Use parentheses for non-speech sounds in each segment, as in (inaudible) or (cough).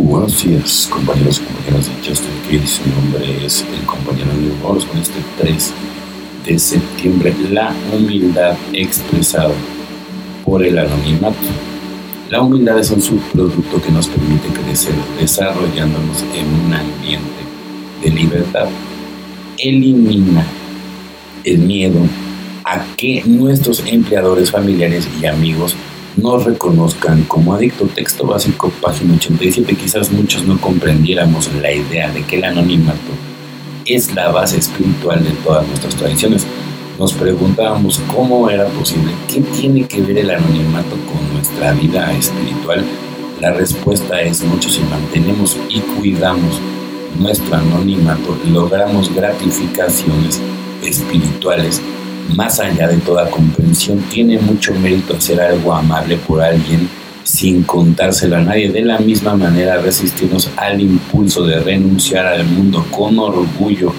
Buenos días, compañeros y compañeras de Justin Kids. Mi nombre es el compañero Luis Moros con este 3 de septiembre. La humildad expresada por el anonimato. La humildad es un subproducto que nos permite crecer desarrollándonos en un ambiente de libertad. Elimina el miedo a que nuestros empleadores, familiares y amigos nos reconozcan como adicto. Texto básico, página 87. Quizás muchos no comprendiéramos la idea de que el anonimato es la base espiritual de todas nuestras tradiciones. Nos preguntábamos cómo era posible, qué tiene que ver el anonimato con nuestra vida espiritual. La respuesta es mucho si mantenemos y cuidamos nuestro anonimato, logramos gratificaciones espirituales más allá de toda comprensión, tiene mucho mérito hacer algo amable por alguien sin contárselo a nadie. De la misma manera, resistirnos al impulso de renunciar al mundo con orgullo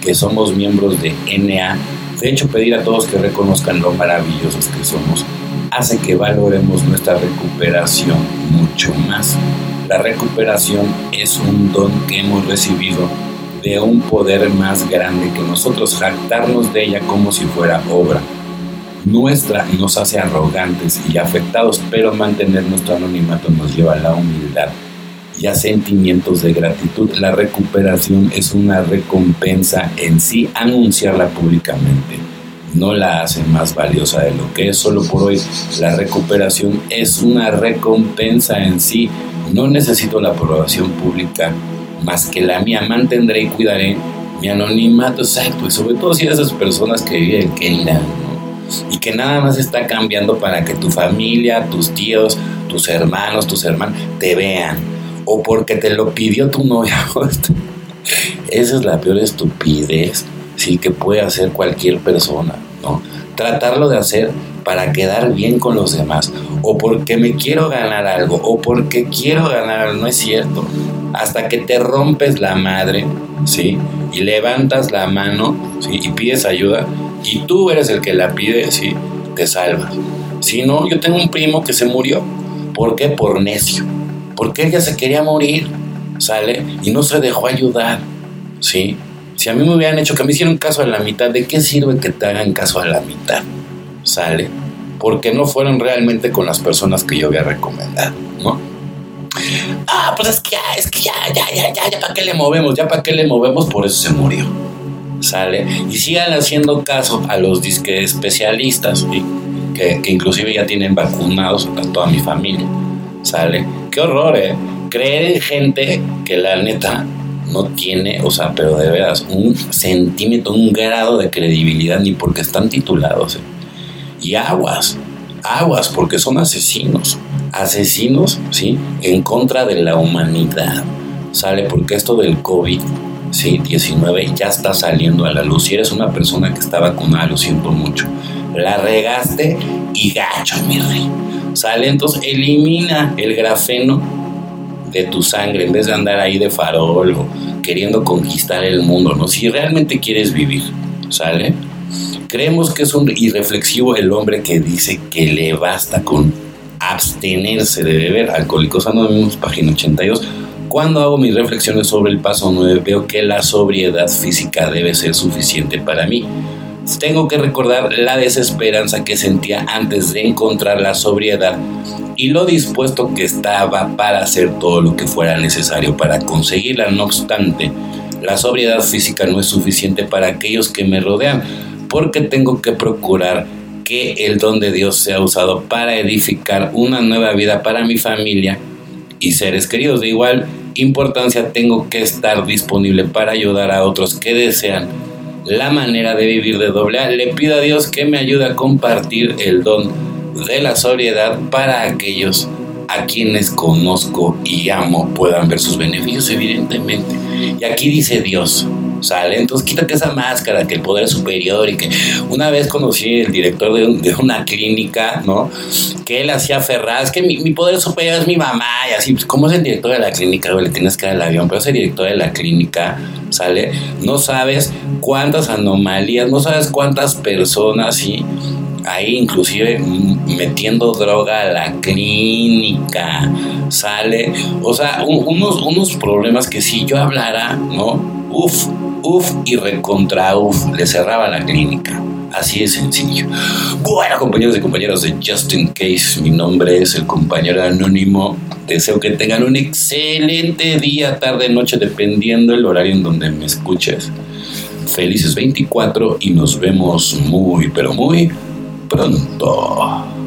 que somos miembros de NA. De hecho, pedir a todos que reconozcan lo maravillosos que somos hace que valoremos nuestra recuperación mucho más. La recuperación es un don que hemos recibido de un poder más grande que nosotros, jactarnos de ella como si fuera obra nuestra nos hace arrogantes y afectados, pero mantener nuestro anonimato nos lleva a la humildad y a sentimientos de gratitud. La recuperación es una recompensa en sí, anunciarla públicamente no la hace más valiosa de lo que es solo por hoy. La recuperación es una recompensa en sí. No necesito la aprobación pública más que la mía. Mantendré y cuidaré mi anonimato exacto. Y sobre todo si esas personas que viven que irán, Y que nada más está cambiando para que tu familia, tus tíos, tus hermanos, tus hermanos te vean. O porque te lo pidió tu novia. (laughs) Esa es la peor estupidez sí que puede hacer cualquier persona, ¿no? Tratarlo de hacer para quedar bien con los demás, o porque me quiero ganar algo, o porque quiero ganar, no es cierto hasta que te rompes la madre, ¿sí? Y levantas la mano, ¿sí? Y pides ayuda, y tú eres el que la pide, ¿sí? Te salvas. Si no, yo tengo un primo que se murió. ¿Por qué? Por necio. Porque ella se quería morir, ¿sale? Y no se dejó ayudar, ¿sí? Si a mí me hubieran hecho que me hicieran caso a la mitad, ¿de qué sirve que te hagan caso a la mitad? ¿Sale? Porque no fueron realmente con las personas que yo había recomendado, ¿no? Ah, pues es que ya, es que ya, ya, ya, ya, ya, ¿para qué le movemos? Ya, ¿para qué le movemos? Por eso se murió. ¿Sale? Y sigan haciendo caso a los disque especialistas, que, que, inclusive ya tienen vacunados a toda mi familia. ¿Sale? Qué horror, ¿eh? Creer en gente que la neta no tiene, o sea, pero de veras, un centímetro, un grado de credibilidad, ni porque están titulados. ¿eh? Y aguas, aguas, porque son asesinos asesinos, ¿sí? En contra de la humanidad. Sale porque esto del COVID, ¿sí? 19 ya está saliendo a la luz. Si eres una persona que está vacunada, lo siento mucho. La regaste y gacho, mi rey. Sale, entonces elimina el grafeno de tu sangre en vez de andar ahí de farol o queriendo conquistar el mundo, ¿no? Si realmente quieres vivir, ¿sale? Creemos que es un irreflexivo el hombre que dice que le basta con abstenerse de beber. Alcohólicos Anónimos, página 82. Cuando hago mis reflexiones sobre el paso 9, veo que la sobriedad física debe ser suficiente para mí. Tengo que recordar la desesperanza que sentía antes de encontrar la sobriedad y lo dispuesto que estaba para hacer todo lo que fuera necesario para conseguirla. No obstante, la sobriedad física no es suficiente para aquellos que me rodean, porque tengo que procurar que el don de Dios sea usado para edificar una nueva vida para mi familia y seres queridos. De igual importancia tengo que estar disponible para ayudar a otros que desean la manera de vivir de doble A. Le pido a Dios que me ayude a compartir el don de la sobriedad para aquellos a quienes conozco y amo puedan ver sus beneficios, evidentemente. Y aquí dice Dios, ¿sale? Entonces quítate esa máscara, que el poder es superior y que una vez conocí el director de, una clínica, ¿no? Que él hacía ferradas, que mi, poder superior es mi mamá y así, pues, ¿cómo es el director de la clínica? Le tienes que dar el avión, pero ese director de la clínica, ¿sale? No sabes cuántas anomalías, no sabes cuántas personas, ¿sí? ahí inclusive metiendo droga a la clínica, sale, o sea, unos, unos problemas que si yo hablara, ¿no? Uf, uf y recontra uf, le cerraba la clínica. Así de sencillo. Bueno, compañeros y compañeras de Just In Case, mi nombre es el compañero anónimo. Deseo que tengan un excelente día, tarde, noche, dependiendo el horario en donde me escuches. Felices 24 y nos vemos muy, pero muy pronto.